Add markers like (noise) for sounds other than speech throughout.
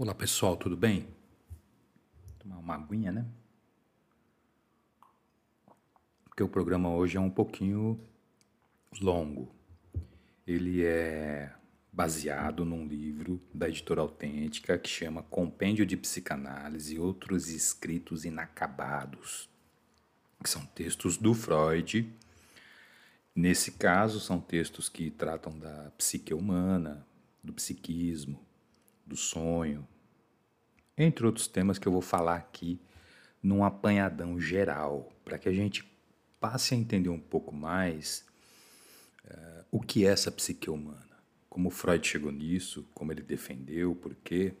Olá pessoal, tudo bem? Vou tomar uma aguinha, né? Porque o programa hoje é um pouquinho longo. Ele é baseado num livro da editora autêntica que chama Compêndio de Psicanálise e Outros Escritos Inacabados, que são textos do Freud. Nesse caso, são textos que tratam da psique humana, do psiquismo, do sonho, entre outros temas que eu vou falar aqui num apanhadão geral, para que a gente passe a entender um pouco mais uh, o que é essa psique humana, como Freud chegou nisso, como ele defendeu, por quê.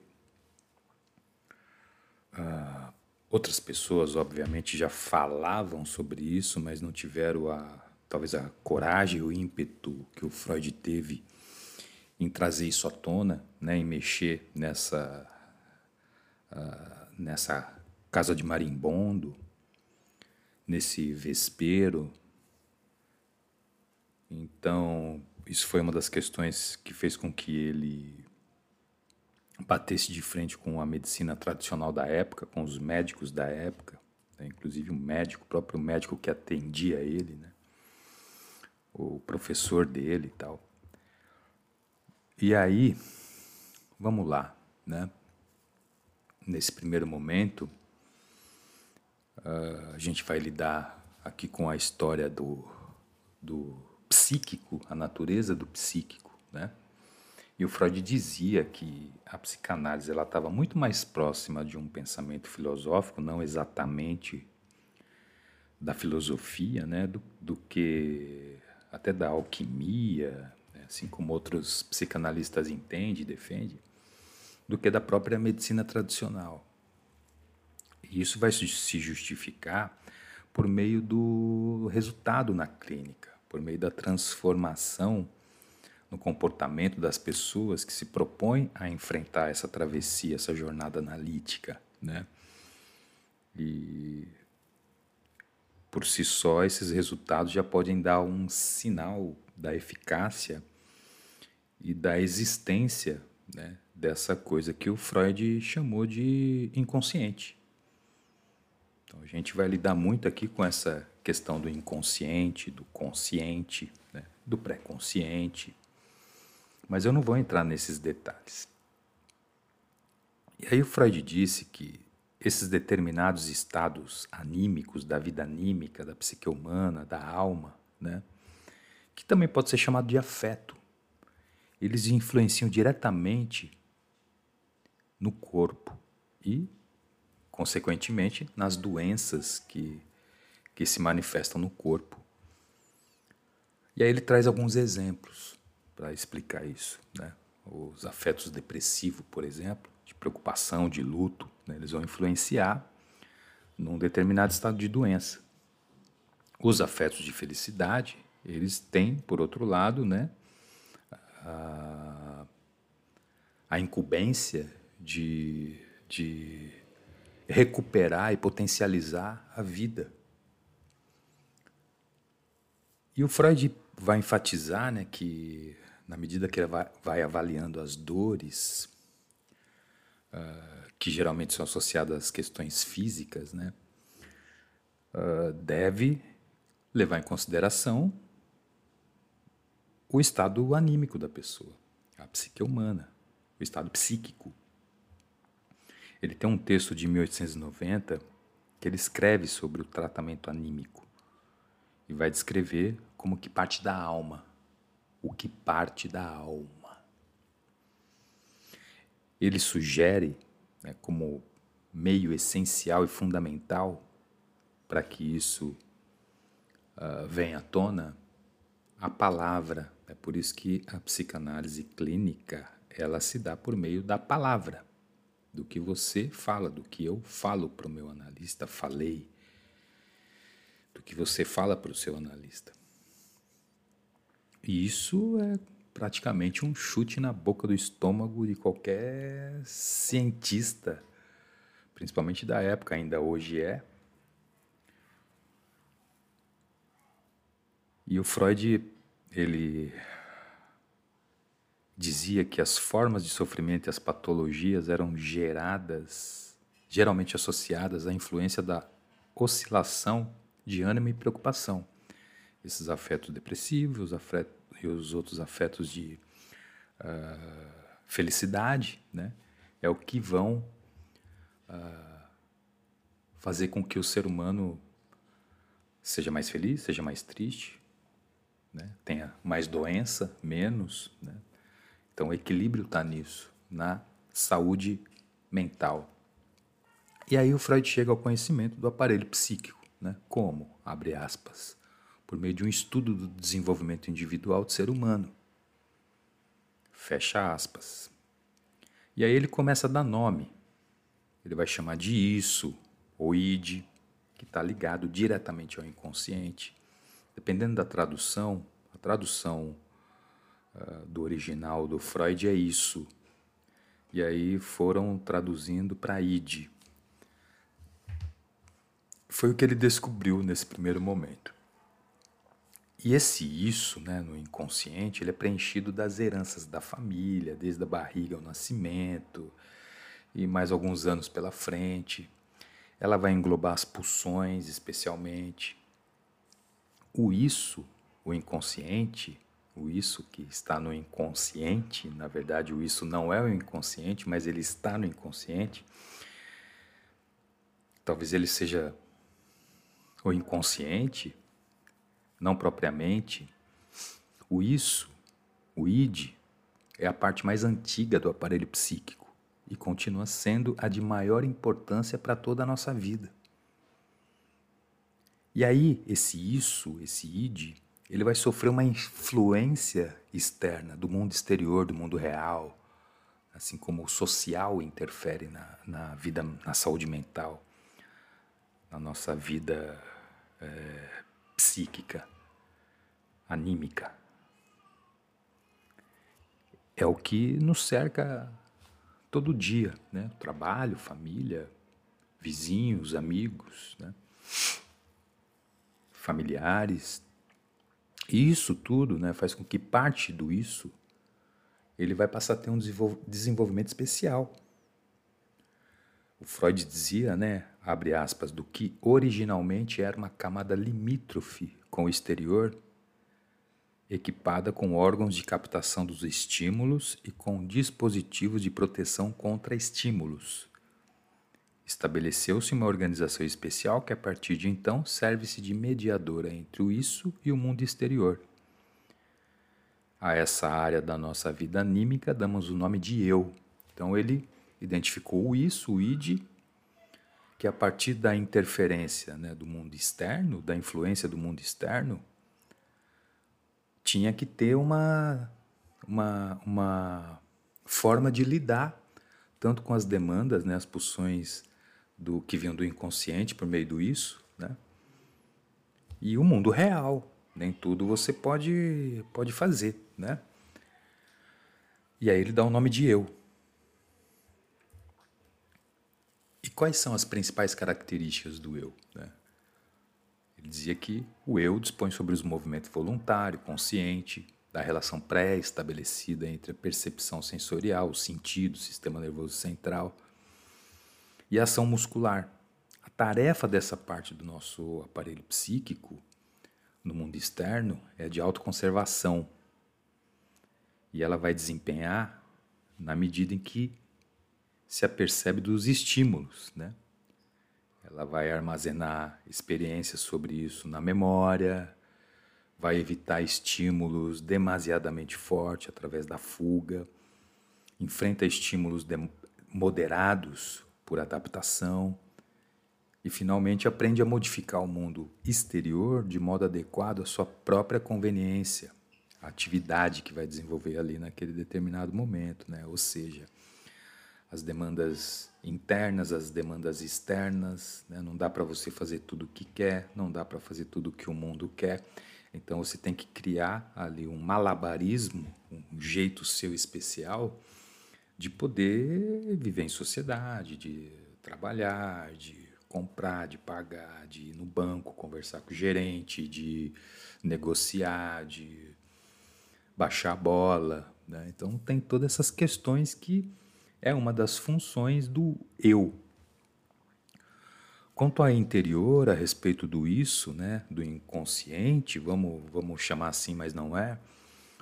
Uh, outras pessoas, obviamente, já falavam sobre isso, mas não tiveram a talvez a coragem, o ímpeto que o Freud teve em trazer isso à tona, né, em mexer nessa, uh, nessa casa de marimbondo, nesse vespeiro. Então, isso foi uma das questões que fez com que ele batesse de frente com a medicina tradicional da época, com os médicos da época, né? inclusive o médico, o próprio médico que atendia ele, né? o professor dele e tal. E aí, vamos lá, né? Nesse primeiro momento, uh, a gente vai lidar aqui com a história do, do psíquico, a natureza do psíquico, né? E o Freud dizia que a psicanálise ela estava muito mais próxima de um pensamento filosófico, não exatamente da filosofia, né, do, do que até da alquimia, assim como outros psicanalistas entendem e defendem, do que da própria medicina tradicional. E isso vai se justificar por meio do resultado na clínica, por meio da transformação no comportamento das pessoas que se propõem a enfrentar essa travessia, essa jornada analítica, né? E por si só esses resultados já podem dar um sinal da eficácia e da existência né, dessa coisa que o Freud chamou de inconsciente. Então a gente vai lidar muito aqui com essa questão do inconsciente, do consciente, né, do pré-consciente, mas eu não vou entrar nesses detalhes. E aí o Freud disse que esses determinados estados anímicos da vida anímica, da psique humana, da alma, né, que também pode ser chamado de afeto, eles influenciam diretamente no corpo e, consequentemente, nas doenças que, que se manifestam no corpo. E aí ele traz alguns exemplos para explicar isso. Né? Os afetos depressivos, por exemplo, de preocupação, de luto, né? eles vão influenciar num determinado estado de doença. Os afetos de felicidade, eles têm, por outro lado, né, a, a incumbência de, de recuperar e potencializar a vida. E o Freud vai enfatizar né, que, na medida que ele vai, vai avaliando as dores, uh, que geralmente são associadas às questões físicas, né, uh, deve levar em consideração o estado anímico da pessoa, a psique humana, o estado psíquico. Ele tem um texto de 1890 que ele escreve sobre o tratamento anímico e vai descrever como que parte da alma, o que parte da alma. Ele sugere né, como meio essencial e fundamental para que isso uh, venha à tona a palavra é por isso que a psicanálise clínica, ela se dá por meio da palavra, do que você fala, do que eu falo para o meu analista, falei, do que você fala para o seu analista. E isso é praticamente um chute na boca do estômago de qualquer cientista, principalmente da época, ainda hoje é. E o Freud ele dizia que as formas de sofrimento e as patologias eram geradas, geralmente associadas à influência da oscilação de ânimo e preocupação. Esses afetos depressivos os afetos, e os outros afetos de uh, felicidade, né, é o que vão uh, fazer com que o ser humano seja mais feliz, seja mais triste, né, tenha mais doença, menos. Né. Então, o equilíbrio está nisso, na saúde mental. E aí o Freud chega ao conhecimento do aparelho psíquico. Né? Como? Abre aspas. Por meio de um estudo do desenvolvimento individual do ser humano. Fecha aspas. E aí ele começa a dar nome. Ele vai chamar de isso, ou id, que está ligado diretamente ao inconsciente. Dependendo da tradução, a tradução uh, do original do Freud é isso. E aí foram traduzindo para id, foi o que ele descobriu nesse primeiro momento. E esse isso, né, no inconsciente, ele é preenchido das heranças da família, desde a barriga ao nascimento e mais alguns anos pela frente. Ela vai englobar as pulsões, especialmente. O isso, o inconsciente, o isso que está no inconsciente, na verdade, o isso não é o inconsciente, mas ele está no inconsciente. Talvez ele seja o inconsciente, não propriamente, o isso, o id, é a parte mais antiga do aparelho psíquico e continua sendo a de maior importância para toda a nossa vida. E aí, esse isso, esse id, ele vai sofrer uma influência externa do mundo exterior, do mundo real, assim como o social interfere na, na vida, na saúde mental na nossa vida é, psíquica, anímica. É o que nos cerca todo dia, né? Trabalho, família, vizinhos, amigos, né? Familiares. E isso tudo né, faz com que parte do isso ele vai passar a ter um desenvolvimento especial. O Freud dizia, né, abre aspas, do que originalmente era uma camada limítrofe com o exterior, equipada com órgãos de captação dos estímulos e com dispositivos de proteção contra estímulos. Estabeleceu-se uma organização especial que, a partir de então, serve-se de mediadora entre o isso e o mundo exterior. A essa área da nossa vida anímica damos o nome de eu. Então ele identificou o isso, o id, que a partir da interferência né, do mundo externo, da influência do mundo externo, tinha que ter uma, uma, uma forma de lidar tanto com as demandas, né, as pulsões do que vinham do inconsciente por meio do isso, né, e o mundo real. Nem tudo você pode, pode fazer, né? E aí ele dá o nome de eu. E quais são as principais características do eu? Né? Ele dizia que o eu dispõe sobre os movimentos voluntário, consciente, da relação pré-estabelecida entre a percepção sensorial, o sentido, o sistema nervoso central e ação muscular. A tarefa dessa parte do nosso aparelho psíquico no mundo externo é de autoconservação. E ela vai desempenhar na medida em que se apercebe dos estímulos, né? Ela vai armazenar experiências sobre isso na memória, vai evitar estímulos demasiadamente fortes através da fuga, enfrenta estímulos moderados por adaptação e finalmente aprende a modificar o mundo exterior de modo adequado à sua própria conveniência, a atividade que vai desenvolver ali naquele determinado momento, né? Ou seja, as demandas internas, as demandas externas. Né? Não dá para você fazer tudo o que quer, não dá para fazer tudo o que o mundo quer. Então você tem que criar ali um malabarismo, um jeito seu especial de poder viver em sociedade, de trabalhar, de comprar, de pagar, de ir no banco conversar com o gerente, de negociar, de baixar a bola, Né? Então tem todas essas questões que é uma das funções do eu. Quanto ao interior, a respeito do isso, né, do inconsciente, vamos, vamos chamar assim, mas não é,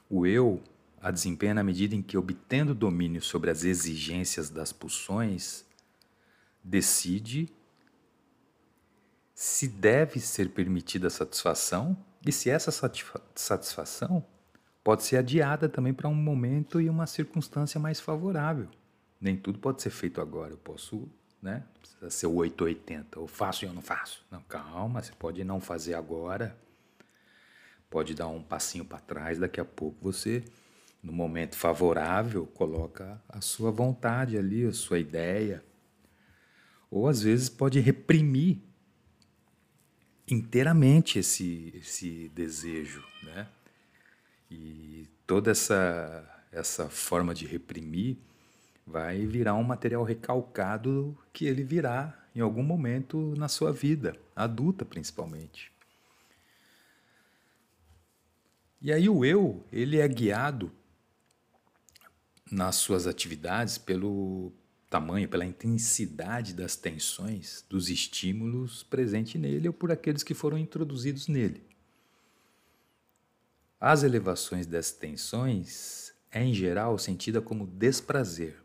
o eu a desempenha na medida em que, obtendo domínio sobre as exigências das pulsões, decide se deve ser permitida a satisfação e se essa satisfação pode ser adiada também para um momento e uma circunstância mais favorável. Nem tudo pode ser feito agora. Eu posso, né? Precisa ser o 880. Eu faço e eu não faço. Não, calma, você pode não fazer agora. Pode dar um passinho para trás, daqui a pouco você, no momento favorável, coloca a sua vontade ali, a sua ideia. Ou às vezes pode reprimir inteiramente esse, esse desejo, né? E toda essa, essa forma de reprimir vai virar um material recalcado que ele virá em algum momento na sua vida, adulta principalmente. E aí o eu, ele é guiado nas suas atividades pelo tamanho, pela intensidade das tensões, dos estímulos presentes nele ou por aqueles que foram introduzidos nele. As elevações das tensões é em geral sentida como desprazer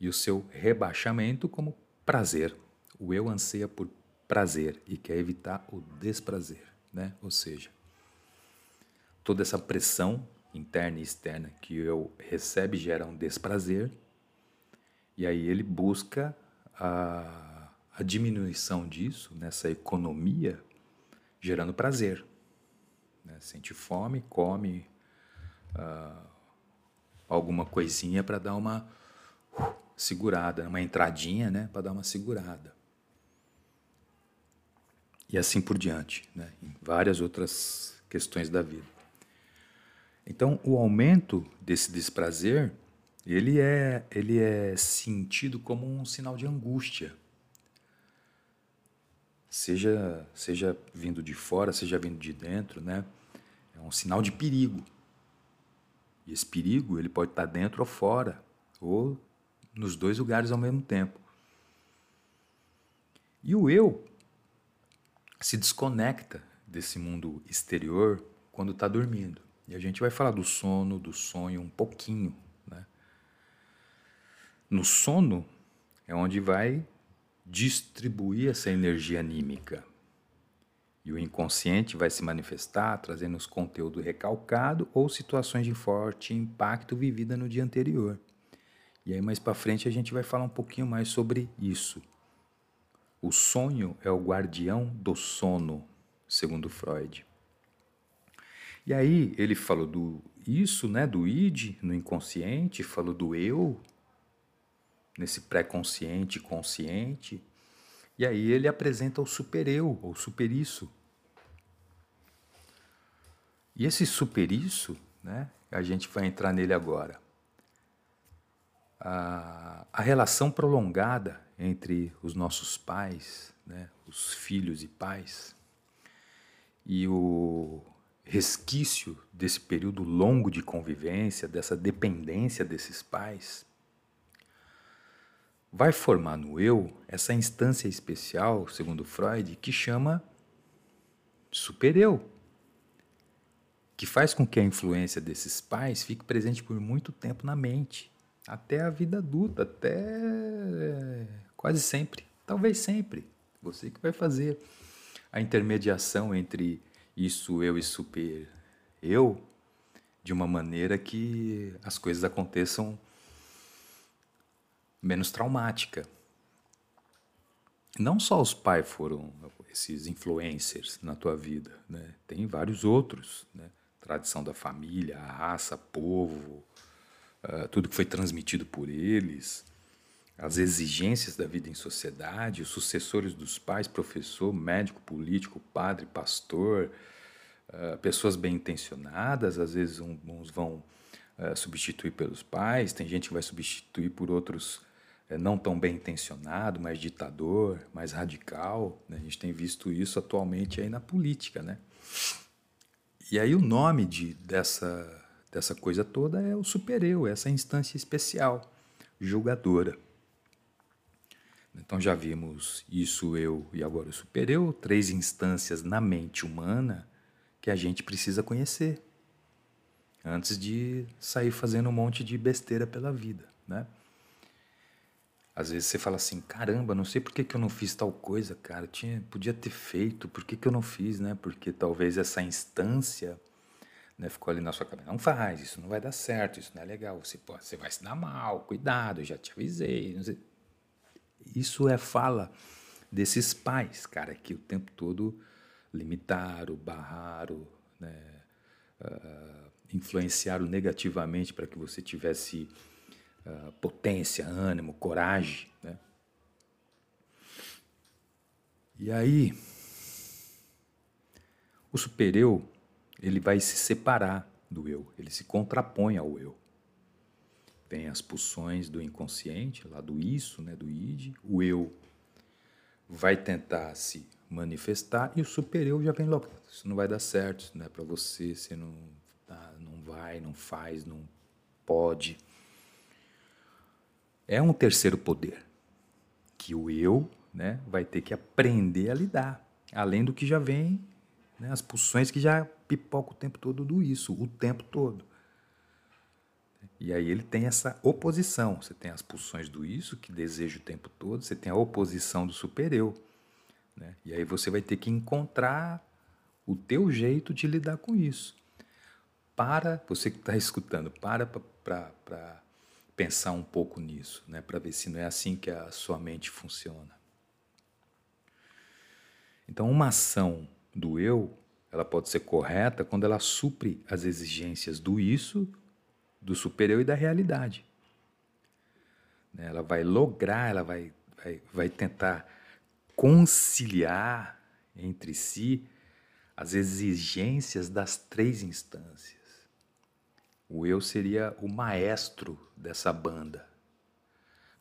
e o seu rebaixamento como prazer. O eu anseia por prazer e quer evitar o desprazer, né? Ou seja, toda essa pressão interna e externa que eu recebe gera um desprazer e aí ele busca a, a diminuição disso, nessa economia, gerando prazer. Né? Sente fome, come uh, alguma coisinha para dar uma uh, segurada, uma entradinha né? para dar uma segurada. E assim por diante, né? em várias outras questões da vida. Então, o aumento desse desprazer ele é, ele é sentido como um sinal de angústia. Seja, seja vindo de fora, seja vindo de dentro, né? É um sinal de perigo. E esse perigo, ele pode estar dentro ou fora, ou nos dois lugares ao mesmo tempo. E o eu se desconecta desse mundo exterior quando está dormindo. E a gente vai falar do sono, do sonho um pouquinho no sono é onde vai distribuir essa energia anímica. E o inconsciente vai se manifestar trazendo os conteúdos recalcados ou situações de forte impacto vivida no dia anterior. E aí mais para frente a gente vai falar um pouquinho mais sobre isso. O sonho é o guardião do sono, segundo Freud. E aí ele falou do isso, né, do id no inconsciente, falou do eu nesse pré-consciente, consciente. E aí ele apresenta o super-eu, ou super-isso. E esse super-isso, né, a gente vai entrar nele agora. A, a relação prolongada entre os nossos pais, né, os filhos e pais, e o resquício desse período longo de convivência, dessa dependência desses pais, vai formar no eu essa instância especial, segundo Freud, que chama supereu, que faz com que a influência desses pais fique presente por muito tempo na mente, até a vida adulta, até quase sempre, talvez sempre. Você que vai fazer a intermediação entre isso, eu e super eu, de uma maneira que as coisas aconteçam menos traumática. Não só os pais foram esses influencers na tua vida, né? tem vários outros. Né? Tradição da família, raça, povo, uh, tudo que foi transmitido por eles, as exigências da vida em sociedade, os sucessores dos pais, professor, médico, político, padre, pastor, uh, pessoas bem intencionadas, às vezes uns vão uh, substituir pelos pais, tem gente que vai substituir por outros é, não tão bem intencionado, mais ditador, mais radical. Né? A gente tem visto isso atualmente aí na política, né? E aí o nome de, dessa, dessa coisa toda é o supereu, essa instância especial, julgadora. Então já vimos isso, eu e agora o supereu, três instâncias na mente humana que a gente precisa conhecer antes de sair fazendo um monte de besteira pela vida, né? Às vezes você fala assim, caramba, não sei por que, que eu não fiz tal coisa, cara, tinha, podia ter feito, por que, que eu não fiz, né? Porque talvez essa instância né, ficou ali na sua cabeça, não faz, isso não vai dar certo, isso não é legal, você, pô, você vai se dar mal, cuidado, já te avisei. Isso é fala desses pais, cara, que o tempo todo limitaram, barraram, né, uh, influenciaram negativamente para que você tivesse uh, potência, ânimo, coragem. Né? E aí, o supereu, ele vai se separar do eu, ele se contrapõe ao eu. Tem as pulsões do inconsciente, lá do isso, né, do id, o eu vai tentar se manifestar e o supereu já vem logo. Isso não vai dar certo, isso não é para você, você não, tá, não vai, não faz, não pode é um terceiro poder que o eu né, vai ter que aprender a lidar, além do que já vem, né, as pulsões que já pipoca o tempo todo do isso, o tempo todo. E aí ele tem essa oposição. Você tem as pulsões do isso, que deseja o tempo todo, você tem a oposição do super-eu. Né? E aí você vai ter que encontrar o teu jeito de lidar com isso. Para, você que está escutando, para para pensar um pouco nisso, né, para ver se não é assim que a sua mente funciona. Então, uma ação do eu, ela pode ser correta quando ela supre as exigências do isso, do supereu e da realidade. Né, ela vai lograr, ela vai, vai, vai tentar conciliar entre si as exigências das três instâncias. O eu seria o maestro dessa banda,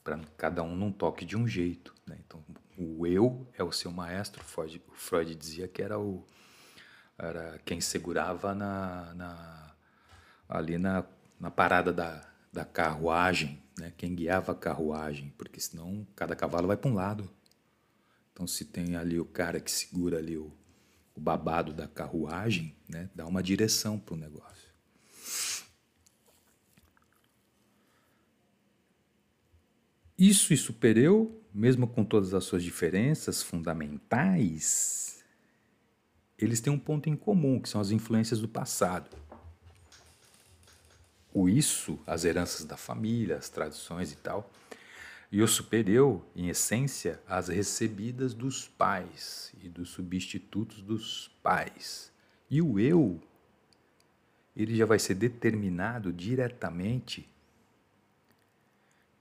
para cada um não toque de um jeito. Né? Então, o eu é o seu maestro. Freud, Freud dizia que era o era quem segurava na, na ali na, na parada da, da carruagem, né? quem guiava a carruagem, porque senão cada cavalo vai para um lado. Então, se tem ali o cara que segura ali o, o babado da carruagem, né? dá uma direção para o negócio. Isso e supereu, mesmo com todas as suas diferenças fundamentais, eles têm um ponto em comum, que são as influências do passado. O isso, as heranças da família, as tradições e tal. E o supereu, em essência, as recebidas dos pais e dos substitutos dos pais. E o eu, ele já vai ser determinado diretamente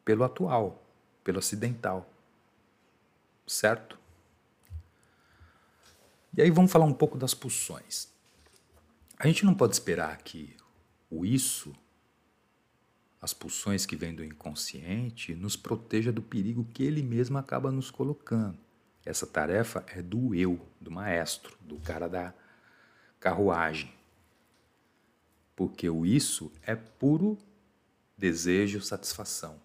pelo atual, pelo ocidental. Certo? E aí vamos falar um pouco das pulsões. A gente não pode esperar que o isso, as pulsões que vêm do inconsciente, nos proteja do perigo que ele mesmo acaba nos colocando. Essa tarefa é do eu, do maestro, do cara da carruagem. Porque o isso é puro desejo, satisfação.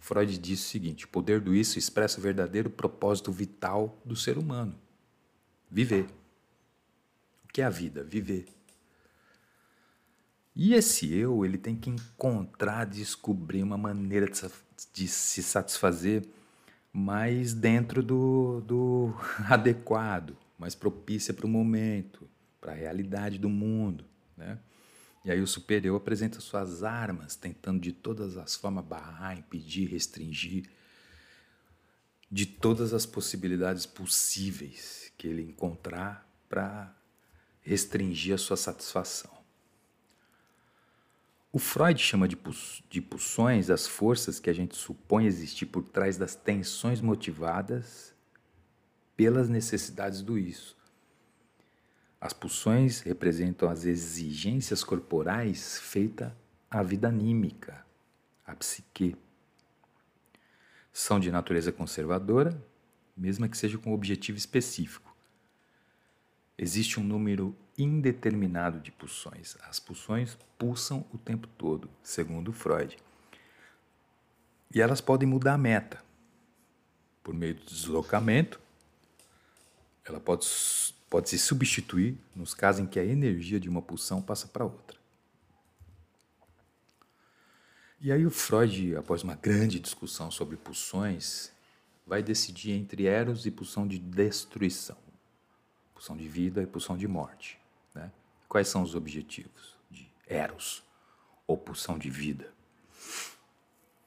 Freud disse o seguinte: o poder do isso expressa o verdadeiro propósito vital do ser humano: viver. O que é a vida? Viver. E esse eu, ele tem que encontrar, descobrir uma maneira de, se satisfazer mais dentro do, do (laughs) adequado, mais propícia para o momento, para a realidade do mundo, né? E aí o superior apresenta suas armas, tentando de todas as formas barrar, impedir, restringir, de todas as possibilidades possíveis que ele encontrar para restringir a sua satisfação. O Freud chama de, de pulsões as forças que a gente supõe existir por trás das tensões motivadas pelas necessidades do isso. As pulsões representam as exigências corporais feitas à vida anímica, à psique. São de natureza conservadora, mesmo que seja com objetivo específico. Existe um número indeterminado de pulsões. As pulsões pulsam o tempo todo, segundo Freud. E elas podem mudar a meta por meio do deslocamento. Ela pode, pode se substituir nos casos em que a energia de uma pulsão passa para outra. E aí o Freud, após uma grande discussão sobre pulsões, vai decidir entre Eros e pulsão de destruição, pulsão de vida e pulsão de morte. Quais são os objetivos de Eros, ou pulsão de vida?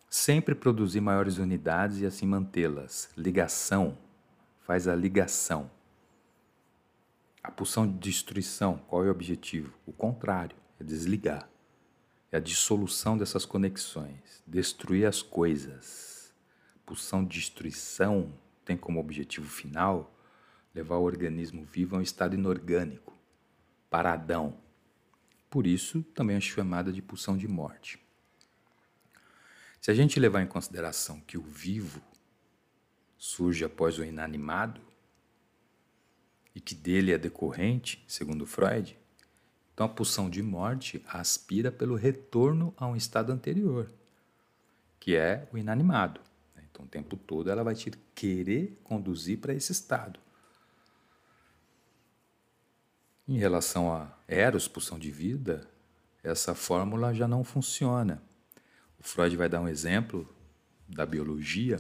Sempre produzir maiores unidades e assim mantê-las. Ligação faz a ligação. A pulsão de destruição, qual é o objetivo? O contrário, é desligar. É a dissolução dessas conexões, destruir as coisas. Pulsão de destruição tem como objetivo final levar o organismo vivo a um estado inorgânico, paradão. Por isso, também é chamada de pulsão de morte. Se a gente levar em consideração que o vivo surge após o inanimado e que dele é decorrente, segundo Freud, então a pulsão de morte aspira pelo retorno a um estado anterior, que é o inanimado. Então o tempo todo ela vai te querer conduzir para esse estado. Em relação a Eros, pulsão de vida, essa fórmula já não funciona. O Freud vai dar um exemplo da biologia,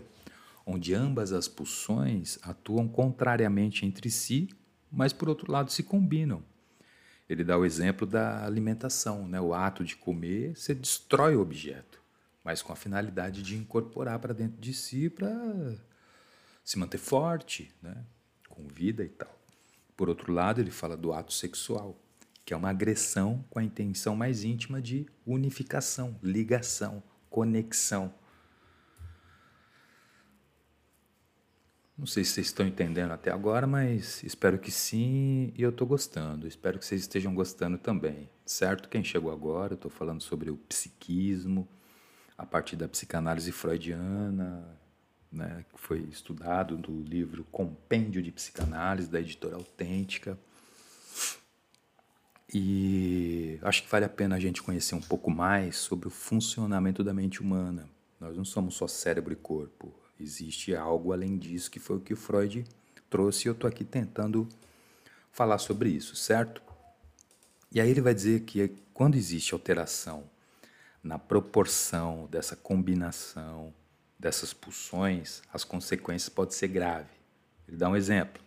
onde ambas as pulsões atuam contrariamente entre si, mas por outro lado se combinam. Ele dá o exemplo da alimentação, né? o ato de comer, você destrói o objeto, mas com a finalidade de incorporar para dentro de si para se manter forte, né? com vida e tal. Por outro lado, ele fala do ato sexual, que é uma agressão com a intenção mais íntima de unificação, ligação, conexão. Não sei se vocês estão entendendo até agora, mas espero que sim e eu estou gostando. Espero que vocês estejam gostando também, certo? Quem chegou agora, estou falando sobre o psiquismo, a partir da psicanálise freudiana, né, que foi estudado no livro Compêndio de Psicanálise, da editora Autêntica. E acho que vale a pena a gente conhecer um pouco mais sobre o funcionamento da mente humana. Nós não somos só cérebro e corpo. Existe algo além disso que foi o que o Freud trouxe e eu estou aqui tentando falar sobre isso, certo? E aí ele vai dizer que quando existe alteração na proporção dessa combinação dessas pulsões, as consequências podem ser graves. Ele dá um exemplo.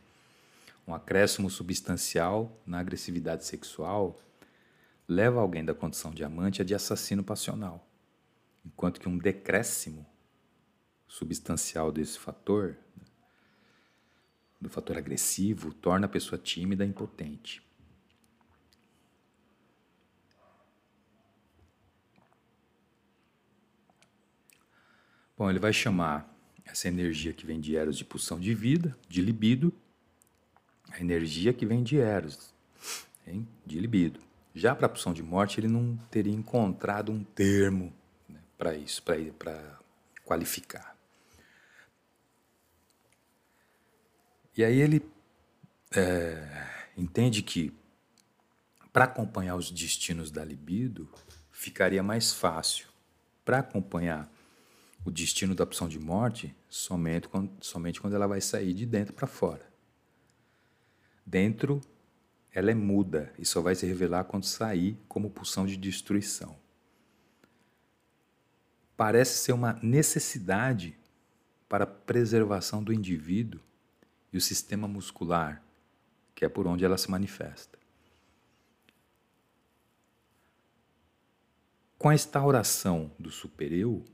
Um acréscimo substancial na agressividade sexual leva alguém da condição de amante a de assassino passional, enquanto que um decréscimo substancial desse fator, do fator agressivo, torna a pessoa tímida e impotente. Bom, ele vai chamar essa energia que vem de Eros de pulsão de vida, de libido, a energia que vem de Eros, hein? de libido. Já para a pulsão de morte, ele não teria encontrado um termo né, para isso, para qualificar. E aí ele é, entende que para acompanhar os destinos da libido ficaria mais fácil. Para acompanhar o destino da opção de morte, somente quando, somente quando ela vai sair de dentro para fora. Dentro, ela é muda e só vai se revelar quando sair como pulsão de destruição. Parece ser uma necessidade para a preservação do indivíduo e o sistema muscular, que é por onde ela se manifesta. Com a instauração do supereu,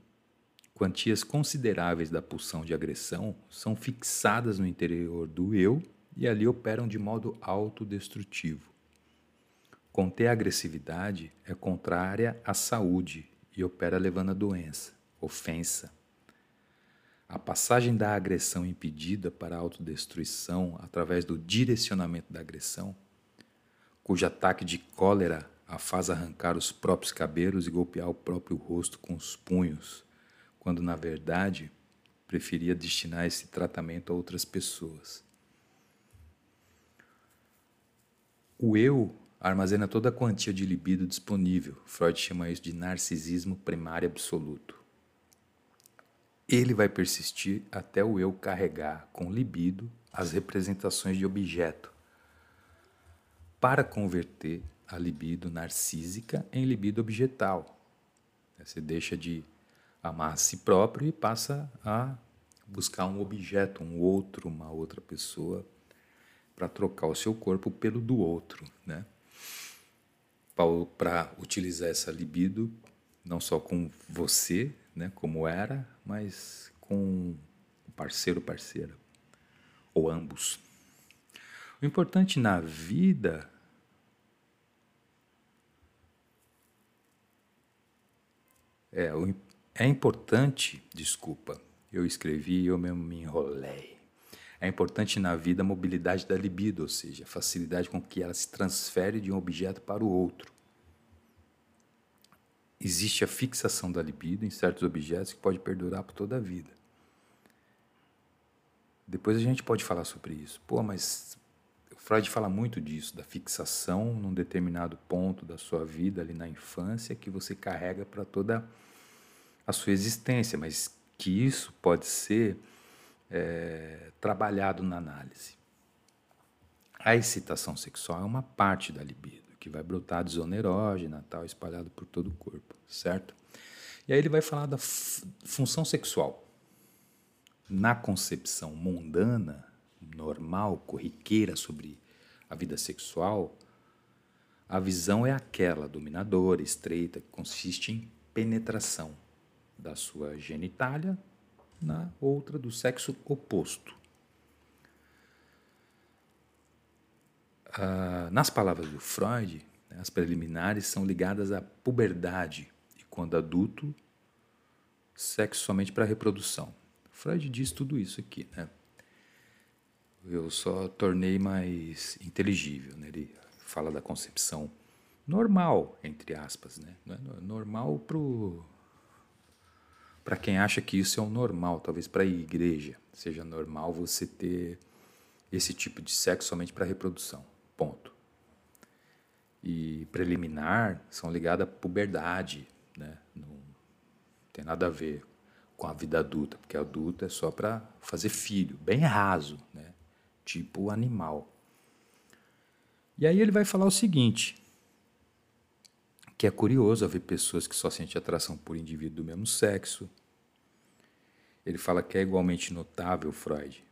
quantias consideráveis da pulsão de agressão são fixadas no interior do eu e ali operam de modo autodestrutivo. Conter a agressividade é contrária à saúde e opera levando a doença, ofensa, a passagem da agressão impedida para a autodestruição através do direcionamento da agressão, cujo ataque de cólera a faz arrancar os próprios cabelos e golpear o próprio rosto com os punhos, quando na verdade preferia destinar esse tratamento a outras pessoas. O eu armazena toda a quantia de libido disponível. Freud chama isso de narcisismo primário absoluto. Ele vai persistir até o eu carregar com libido as representações de objeto para converter a libido narcísica em libido objetal. Você deixa de amar a si próprio e passa a buscar um objeto, um outro, uma outra pessoa para trocar o seu corpo pelo do outro, né? Para utilizar essa libido não só com você, né, como era, mas com o parceiro, parceira, ou ambos. O importante na vida é, é importante, desculpa, eu escrevi e eu mesmo me enrolei. É importante na vida a mobilidade da libido, ou seja, a facilidade com que ela se transfere de um objeto para o outro. Existe a fixação da libido em certos objetos que pode perdurar por toda a vida. Depois a gente pode falar sobre isso. Pô, mas Freud fala muito disso, da fixação num determinado ponto da sua vida ali na infância que você carrega para toda a sua existência, mas que isso pode ser é, trabalhado na análise. A excitação sexual é uma parte da libido, que vai brotar de zona erógena, tal, espalhado por todo o corpo, certo? E aí ele vai falar da função sexual. Na concepção mundana, normal, corriqueira sobre a vida sexual, a visão é aquela dominadora, estreita, que consiste em penetração da sua genitália na outra do sexo oposto. Ah, nas palavras do Freud, né, as preliminares são ligadas à puberdade e, quando adulto, sexo somente para reprodução. Freud diz tudo isso aqui, né? Eu só tornei mais inteligível, né? Ele fala da concepção normal, entre aspas, né? É normal pro para quem acha que isso é o normal, talvez para a igreja seja normal você ter esse tipo de sexo somente para reprodução. Ponto. E preliminar são ligadas à puberdade, né? Não tem nada a ver com a vida adulta, porque adulto é só para fazer filho, bem raso, né? Tipo animal. E aí ele vai falar o seguinte: que é curioso haver pessoas que só sentem atração por indivíduo do mesmo sexo. Ele fala que é igualmente notável, Freud,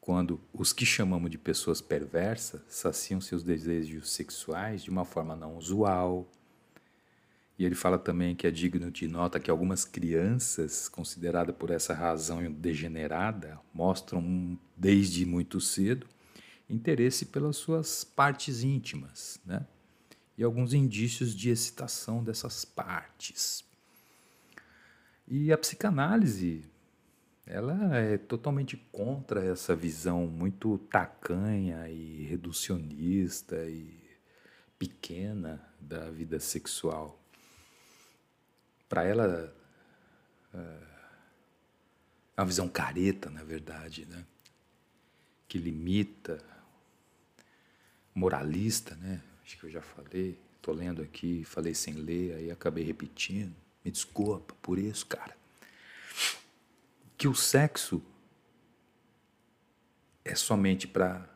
quando os que chamamos de pessoas perversas saciam seus desejos sexuais de uma forma não usual. E ele fala também que é digno de nota que algumas crianças, consideradas por essa razão degenerada, mostram desde muito cedo interesse pelas suas partes íntimas, né? e alguns indícios de excitação dessas partes. E a psicanálise, ela é totalmente contra essa visão muito tacanha e reducionista e pequena da vida sexual. Para ela, é uma visão careta, na verdade, né? que limita, moralista, né? acho que eu já falei, tô lendo aqui, falei sem ler, aí acabei repetindo. Me desculpa por isso, cara. Que o sexo é somente para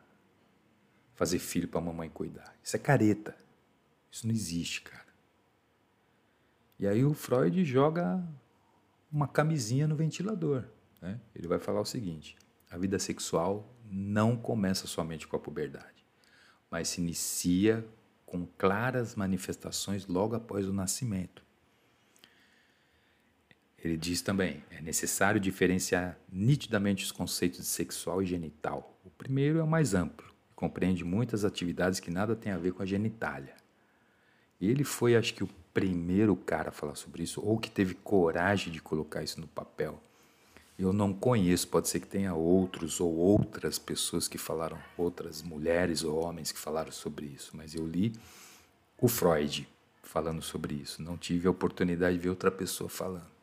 fazer filho para a mamãe cuidar. Isso é careta. Isso não existe, cara. E aí o Freud joga uma camisinha no ventilador. Né? Ele vai falar o seguinte: a vida sexual não começa somente com a puberdade, mas se inicia com claras manifestações logo após o nascimento. Ele diz também: é necessário diferenciar nitidamente os conceitos de sexual e genital. O primeiro é o mais amplo e compreende muitas atividades que nada têm a ver com a genitália. E ele foi, acho que, o primeiro cara a falar sobre isso, ou que teve coragem de colocar isso no papel. Eu não conheço, pode ser que tenha outros ou outras pessoas que falaram, outras mulheres ou homens que falaram sobre isso, mas eu li o Freud falando sobre isso. Não tive a oportunidade de ver outra pessoa falando.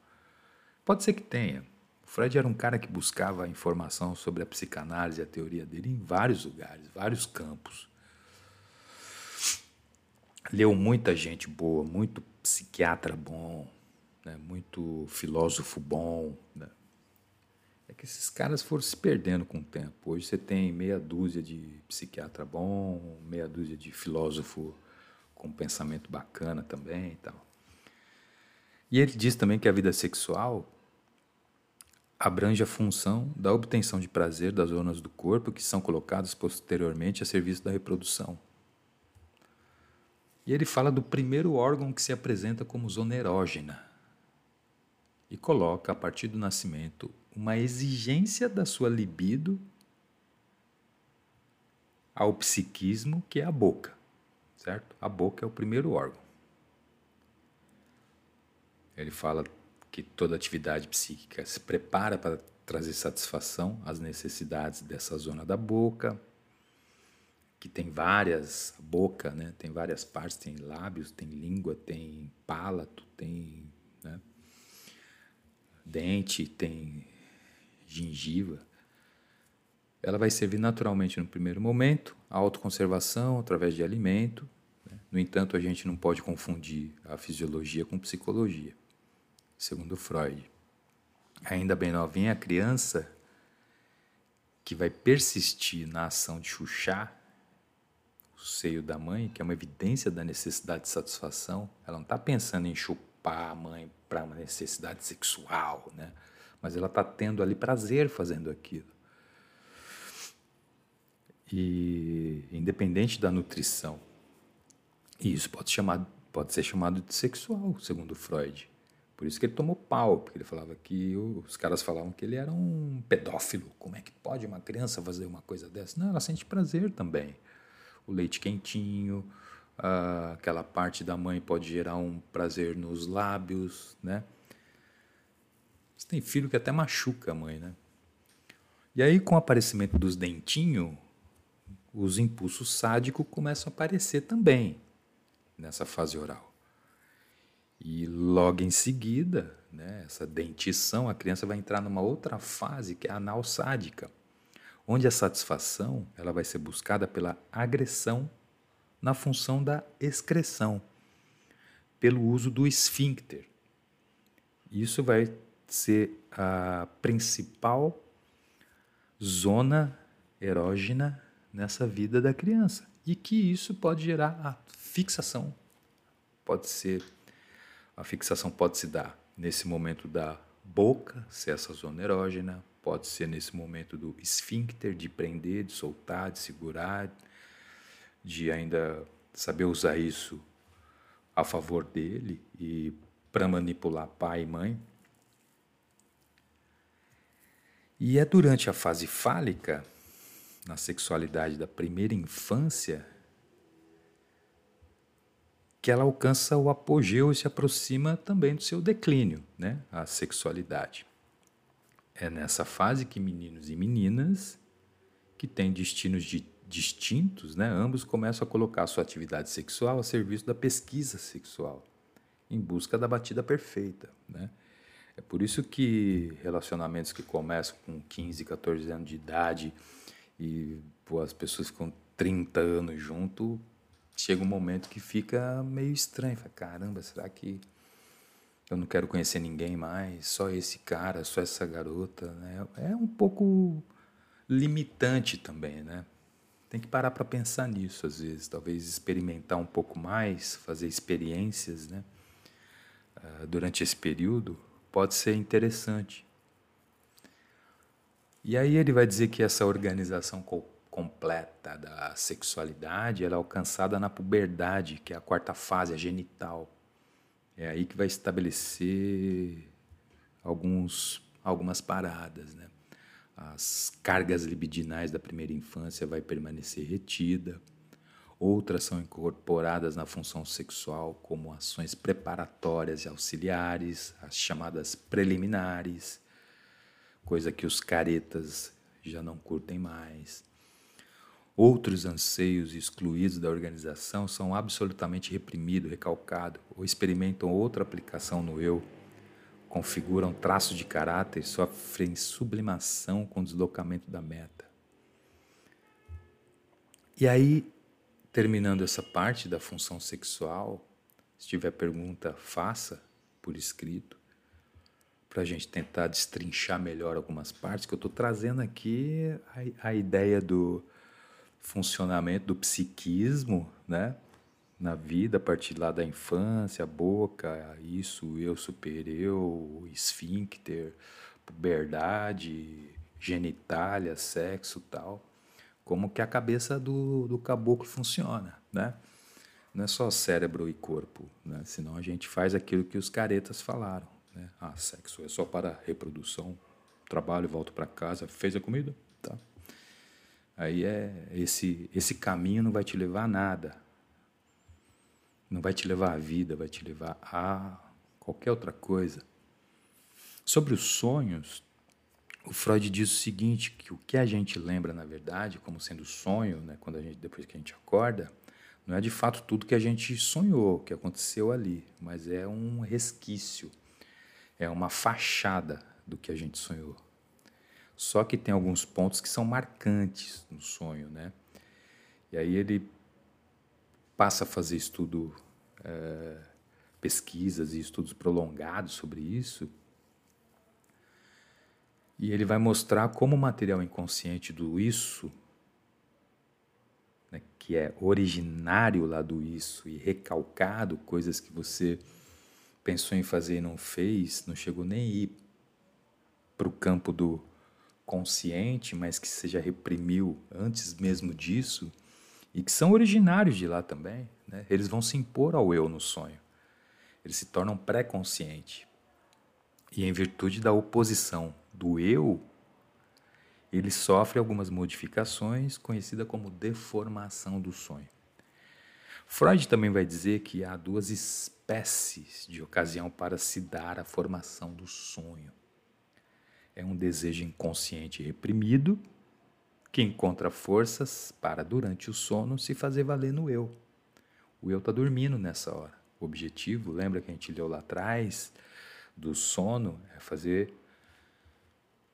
Pode ser que tenha. O Freud era um cara que buscava informação sobre a psicanálise, a teoria dele em vários lugares, vários campos. leu muita gente boa, muito psiquiatra bom, né? muito filósofo bom. Né? É que esses caras foram se perdendo com o tempo. Hoje você tem meia dúzia de psiquiatra bom, meia dúzia de filósofo com pensamento bacana também e tal. E ele diz também que a vida sexual abrange a função da obtenção de prazer das zonas do corpo que são colocadas posteriormente a serviço da reprodução. E ele fala do primeiro órgão que se apresenta como zona erógena e coloca, a partir do nascimento, uma exigência da sua libido ao psiquismo, que é a boca, certo? A boca é o primeiro órgão. Ele fala que toda atividade psíquica se prepara para trazer satisfação às necessidades dessa zona da boca, que tem várias boca, né? Tem várias partes, tem lábios, tem língua, tem palato, tem né? dente, tem gengiva. Ela vai servir naturalmente no primeiro momento, a autoconservação através de alimento. Né? No entanto, a gente não pode confundir a fisiologia com psicologia, segundo Freud. Ainda bem novinha, a criança que vai persistir na ação de chuchar seio da mãe, que é uma evidência da necessidade de satisfação. Ela não está pensando em chupar a mãe para uma necessidade sexual, né? Mas ela está tendo ali prazer fazendo aquilo. E independente da nutrição, isso pode, chamar, pode ser chamado de sexual, segundo Freud. Por isso que ele tomou pau, porque ele falava que os caras falavam que ele era um pedófilo. Como é que pode uma criança fazer uma coisa dessa? Não, ela sente prazer também o leite quentinho, uh, aquela parte da mãe pode gerar um prazer nos lábios, né? Você tem filho que até machuca a mãe, né? E aí, com o aparecimento dos dentinhos, os impulsos sádicos começam a aparecer também nessa fase oral. E logo em seguida, né, essa dentição, a criança vai entrar numa outra fase que é a anal sádica onde a satisfação ela vai ser buscada pela agressão na função da excreção, pelo uso do esfíncter. Isso vai ser a principal zona erógena nessa vida da criança e que isso pode gerar a fixação. Pode ser a fixação pode se dar nesse momento da boca, se essa zona erógena, Pode ser nesse momento do esfíncter, de prender, de soltar, de segurar, de ainda saber usar isso a favor dele e para manipular pai e mãe. E é durante a fase fálica, na sexualidade da primeira infância, que ela alcança o apogeu e se aproxima também do seu declínio, né? A sexualidade. É nessa fase que meninos e meninas, que têm destinos de, distintos, né, ambos começam a colocar sua atividade sexual a serviço da pesquisa sexual, em busca da batida perfeita. Né? É por isso que relacionamentos que começam com 15, 14 anos de idade e pô, as pessoas ficam 30 anos junto, chega um momento que fica meio estranho. Fala, Caramba, será que eu não quero conhecer ninguém mais, só esse cara, só essa garota, né? É um pouco limitante também, né? Tem que parar para pensar nisso às vezes, talvez experimentar um pouco mais, fazer experiências, né? Uh, durante esse período pode ser interessante. E aí ele vai dizer que essa organização completa da sexualidade ela é alcançada na puberdade, que é a quarta fase, a genital. É aí que vai estabelecer alguns, algumas paradas, né? As cargas libidinais da primeira infância vai permanecer retida. Outras são incorporadas na função sexual como ações preparatórias e auxiliares, as chamadas preliminares, coisa que os caretas já não curtem mais. Outros anseios excluídos da organização são absolutamente reprimidos, recalcados, ou experimentam outra aplicação no eu, configuram traços de caráter e sofrem sublimação com o deslocamento da meta. E aí terminando essa parte da função sexual, se tiver pergunta, faça por escrito, para a gente tentar destrinchar melhor algumas partes, que eu estou trazendo aqui a, a ideia do funcionamento do psiquismo, né? Na vida, a partir lá da infância, boca, isso, eu, super-eu, esfíncter, puberdade, genitália, sexo tal. Como que a cabeça do, do caboclo funciona, né? Não é só cérebro e corpo, né? Senão a gente faz aquilo que os caretas falaram, né? Ah, sexo é só para reprodução, trabalho, volto para casa, fez a comida, tá? Aí é esse esse caminho não vai te levar a nada. Não vai te levar à vida, vai te levar a qualquer outra coisa. Sobre os sonhos, o Freud diz o seguinte, que o que a gente lembra na verdade como sendo sonho, né, quando a gente depois que a gente acorda, não é de fato tudo que a gente sonhou, que aconteceu ali, mas é um resquício, é uma fachada do que a gente sonhou. Só que tem alguns pontos que são marcantes no sonho, né? E aí ele passa a fazer estudo, é, pesquisas e estudos prolongados sobre isso. E ele vai mostrar como o material inconsciente do isso, né, que é originário lá do isso e recalcado, coisas que você pensou em fazer e não fez, não chegou nem a ir para o campo do consciente, mas que você já reprimiu antes mesmo disso, e que são originários de lá também, né? eles vão se impor ao eu no sonho. Eles se tornam pré-consciente. E em virtude da oposição do eu, ele sofre algumas modificações, conhecida como deformação do sonho. Freud também vai dizer que há duas espécies de ocasião para se dar a formação do sonho é um desejo inconsciente reprimido que encontra forças para, durante o sono, se fazer valer no eu. O eu está dormindo nessa hora. O objetivo, lembra que a gente leu lá atrás, do sono, é fazer,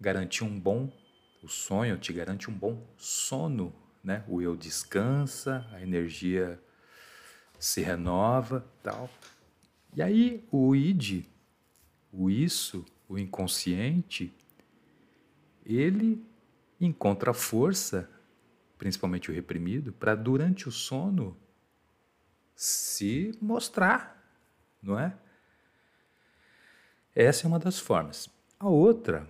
garantir um bom, o sonho te garante um bom sono, né? O eu descansa, a energia se renova, tal. E aí o id, o isso, o inconsciente, ele encontra força, principalmente o reprimido, para durante o sono se mostrar, não é? Essa é uma das formas. A outra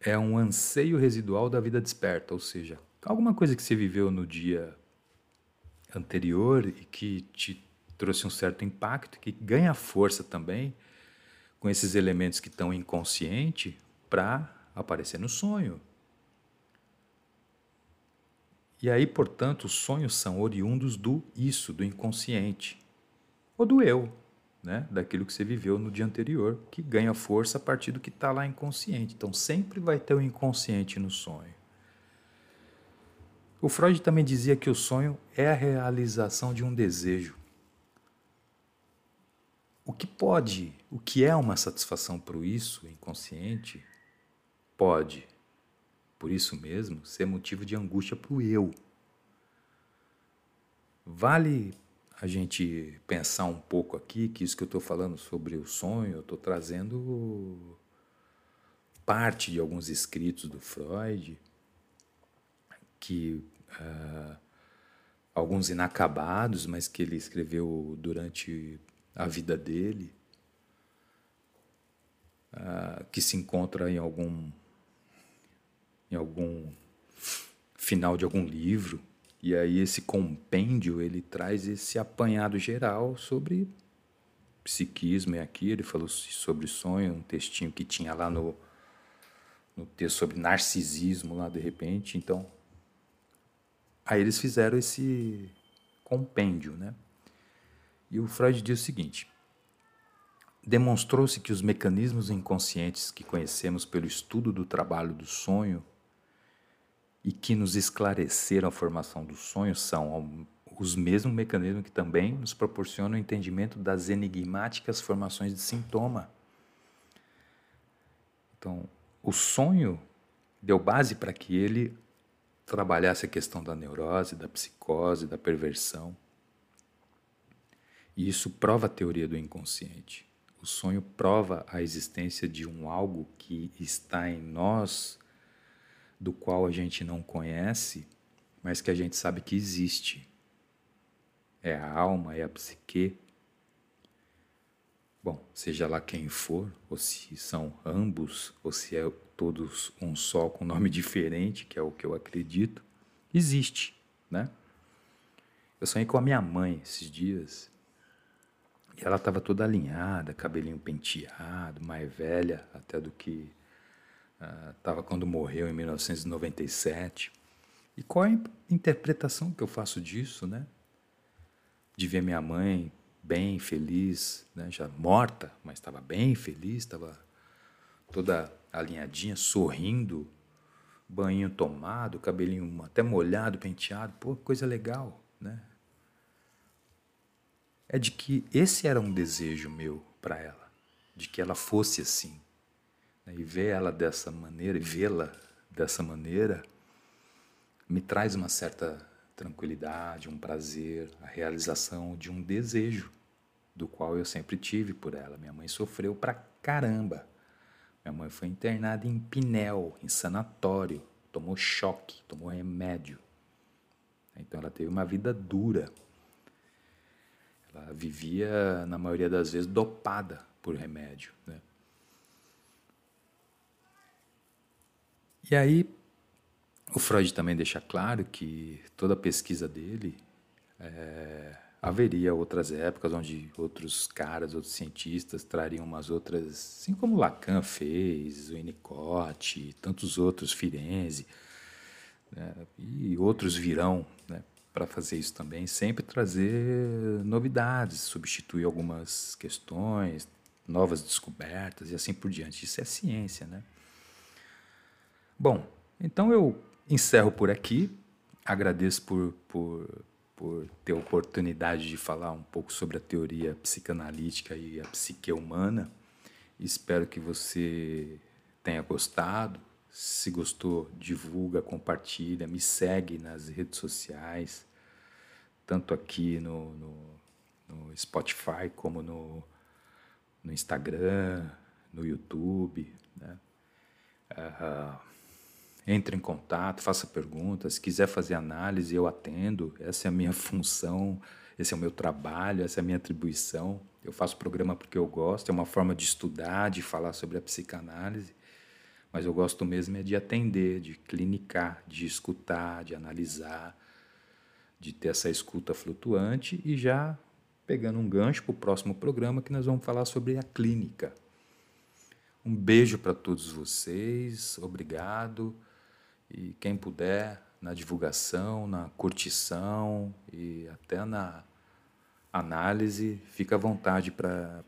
é um anseio residual da vida desperta, ou seja, alguma coisa que você viveu no dia anterior e que te trouxe um certo impacto, que ganha força também com esses elementos que estão inconsciente para aparecer no sonho. E aí, portanto, os sonhos são oriundos do isso, do inconsciente, ou do eu, né? daquilo que você viveu no dia anterior, que ganha força a partir do que está lá inconsciente. Então, sempre vai ter o inconsciente no sonho. O Freud também dizia que o sonho é a realização de um desejo. O que pode, o que é uma satisfação para o isso inconsciente, pode, por isso mesmo, ser motivo de angústia para o eu. Vale a gente pensar um pouco aqui que isso que eu estou falando sobre o sonho, eu estou trazendo parte de alguns escritos do Freud, que uh, alguns inacabados, mas que ele escreveu durante a vida dele, uh, que se encontra em algum em algum final de algum livro. E aí esse compêndio, ele traz esse apanhado geral sobre psiquismo. E aqui ele falou sobre sonho, um textinho que tinha lá no, no texto sobre narcisismo lá de repente. Então, aí eles fizeram esse compêndio, né? E o Freud diz o seguinte: demonstrou-se que os mecanismos inconscientes que conhecemos pelo estudo do trabalho do sonho e que nos esclareceram a formação do sonho são os mesmos mecanismos que também nos proporcionam o entendimento das enigmáticas formações de sintoma. Então, o sonho deu base para que ele trabalhasse a questão da neurose, da psicose, da perversão. E isso prova a teoria do inconsciente. O sonho prova a existência de um algo que está em nós, do qual a gente não conhece, mas que a gente sabe que existe. É a alma, é a psique. Bom, seja lá quem for, ou se são ambos, ou se é todos um só com nome (laughs) diferente, que é o que eu acredito, existe, né? Eu sonhei com a minha mãe esses dias e ela estava toda alinhada, cabelinho penteado, mais velha até do que estava uh, quando morreu em 1997. E qual é a interpretação que eu faço disso, né? De ver minha mãe bem feliz, né? já morta, mas estava bem feliz, estava toda alinhadinha, sorrindo, banho tomado, cabelinho até molhado, penteado, pô, coisa legal, né? é de que esse era um desejo meu para ela, de que ela fosse assim. Né? E ver ela dessa maneira, e vê-la dessa maneira, me traz uma certa tranquilidade, um prazer, a realização de um desejo do qual eu sempre tive por ela. Minha mãe sofreu pra caramba. Minha mãe foi internada em Pinel, em sanatório, tomou choque, tomou remédio. Então ela teve uma vida dura. Ela vivia, na maioria das vezes, dopada por remédio. Né? E aí, o Freud também deixa claro que toda a pesquisa dele é, haveria outras épocas onde outros caras, outros cientistas trariam umas outras, assim como Lacan fez, o Winnicott, tantos outros, Firenze, né, e outros virão né, para fazer isso também, sempre trazer novidades, substituir algumas questões, novas descobertas e assim por diante. Isso é ciência, né? Bom, então eu encerro por aqui. Agradeço por, por, por ter a oportunidade de falar um pouco sobre a teoria psicanalítica e a psique humana. Espero que você tenha gostado. Se gostou, divulga, compartilha, me segue nas redes sociais, tanto aqui no, no, no Spotify como no, no Instagram, no YouTube. Né? Uh, entre em contato, faça perguntas. Se quiser fazer análise, eu atendo. Essa é a minha (laughs) função, esse é o meu trabalho, essa é a minha atribuição. Eu faço programa porque eu gosto, é uma forma de estudar, de falar sobre a psicanálise mas eu gosto mesmo é de atender, de clinicar, de escutar, de analisar, de ter essa escuta flutuante e já pegando um gancho para o próximo programa que nós vamos falar sobre a clínica. Um beijo para todos vocês, obrigado e quem puder na divulgação, na curtição e até na análise, fica à vontade para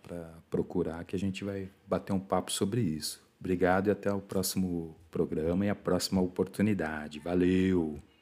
procurar que a gente vai bater um papo sobre isso. Obrigado e até o próximo programa e a próxima oportunidade. Valeu!